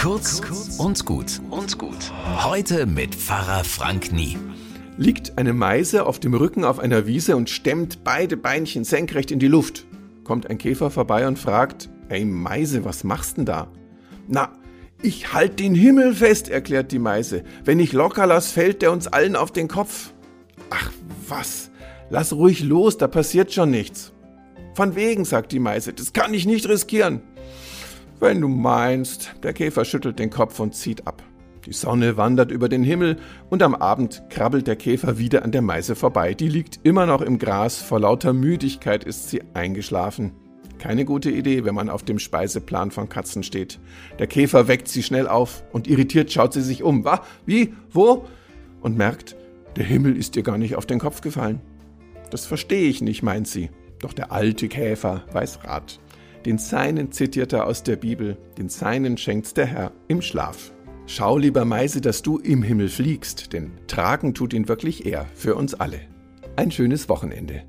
Kurz und gut und gut. Heute mit Pfarrer Frank Nie. Liegt eine Meise auf dem Rücken auf einer Wiese und stemmt beide Beinchen senkrecht in die Luft. Kommt ein Käfer vorbei und fragt: Ey Meise, was machst denn da? Na, ich halt den Himmel fest, erklärt die Meise. Wenn ich locker lass, fällt der uns allen auf den Kopf. Ach was, lass ruhig los, da passiert schon nichts. Von wegen, sagt die Meise, das kann ich nicht riskieren. Wenn du meinst, der Käfer schüttelt den Kopf und zieht ab. Die Sonne wandert über den Himmel und am Abend krabbelt der Käfer wieder an der Meise vorbei. Die liegt immer noch im Gras, vor lauter Müdigkeit ist sie eingeschlafen. Keine gute Idee, wenn man auf dem Speiseplan von Katzen steht. Der Käfer weckt sie schnell auf und irritiert schaut sie sich um. Was? Wie? Wo? Und merkt, der Himmel ist ihr gar nicht auf den Kopf gefallen. Das verstehe ich nicht, meint sie. Doch der alte Käfer weiß Rat. Den Seinen zitiert er aus der Bibel, den Seinen schenkt's der Herr im Schlaf. Schau, lieber Meise, dass du im Himmel fliegst, denn tragen tut ihn wirklich er für uns alle. Ein schönes Wochenende.